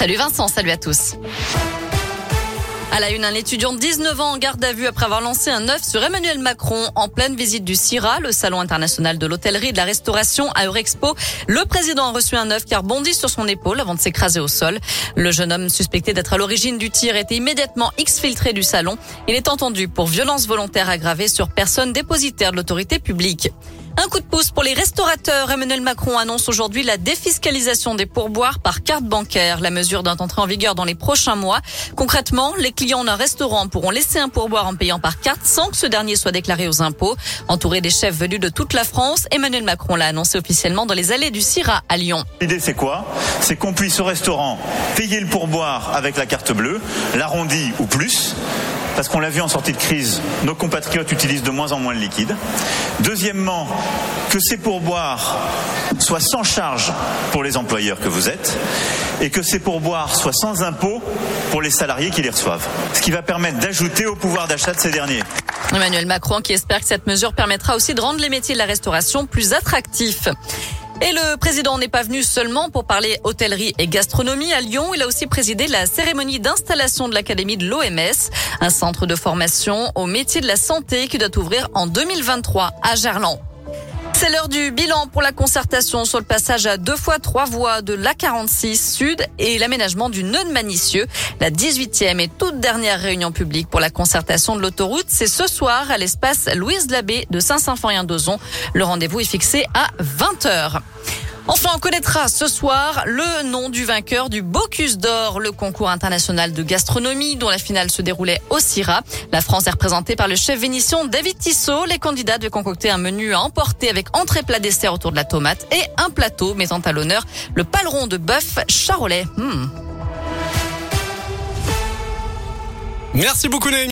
Salut Vincent, salut à tous. À la une, un étudiant de 19 ans en garde à vue après avoir lancé un œuf sur Emmanuel Macron en pleine visite du CIRA, le salon international de l'hôtellerie et de la restauration à Eurexpo. Le président a reçu un œuf qui a sur son épaule avant de s'écraser au sol. Le jeune homme suspecté d'être à l'origine du tir était immédiatement exfiltré du salon. Il est entendu pour violence volontaire aggravée sur personne dépositaire de l'autorité publique. Un coup de pouce pour les restaurateurs. Emmanuel Macron annonce aujourd'hui la défiscalisation des pourboires par carte bancaire. La mesure doit entrer en vigueur dans les prochains mois. Concrètement, les clients d'un restaurant pourront laisser un pourboire en payant par carte sans que ce dernier soit déclaré aux impôts. Entouré des chefs venus de toute la France, Emmanuel Macron l'a annoncé officiellement dans les allées du CIRA à Lyon. L'idée c'est quoi? C'est qu'on puisse au restaurant payer le pourboire avec la carte bleue, l'arrondi ou plus parce qu'on l'a vu en sortie de crise, nos compatriotes utilisent de moins en moins de liquide. Deuxièmement, que ces pourboires soient sans charge pour les employeurs que vous êtes et que ces pourboires soient sans impôt pour les salariés qui les reçoivent. Ce qui va permettre d'ajouter au pouvoir d'achat de ces derniers. Emmanuel Macron qui espère que cette mesure permettra aussi de rendre les métiers de la restauration plus attractifs. Et le président n'est pas venu seulement pour parler hôtellerie et gastronomie à Lyon. Il a aussi présidé la cérémonie d'installation de l'Académie de l'OMS, un centre de formation au métier de la santé qui doit ouvrir en 2023 à Gerland. C'est l'heure du bilan pour la concertation sur le passage à deux fois trois voies de l'A46 Sud et l'aménagement du nœud de Manicieux. La 18e et toute dernière réunion publique pour la concertation de l'autoroute, c'est ce soir à l'espace Louise Labbé de Saint-Symphorien-d'Ozon. Le rendez-vous est fixé à 20h. Enfin, on connaîtra ce soir le nom du vainqueur du Bocuse d'Or, le concours international de gastronomie dont la finale se déroulait au CIRA. La France est représentée par le chef vénitien David Tissot. Les candidats devaient concocter un menu à emporter avec entrée plat dessert autour de la tomate et un plateau mettant à l'honneur le paleron de bœuf charolais. Hmm. Merci beaucoup Némi.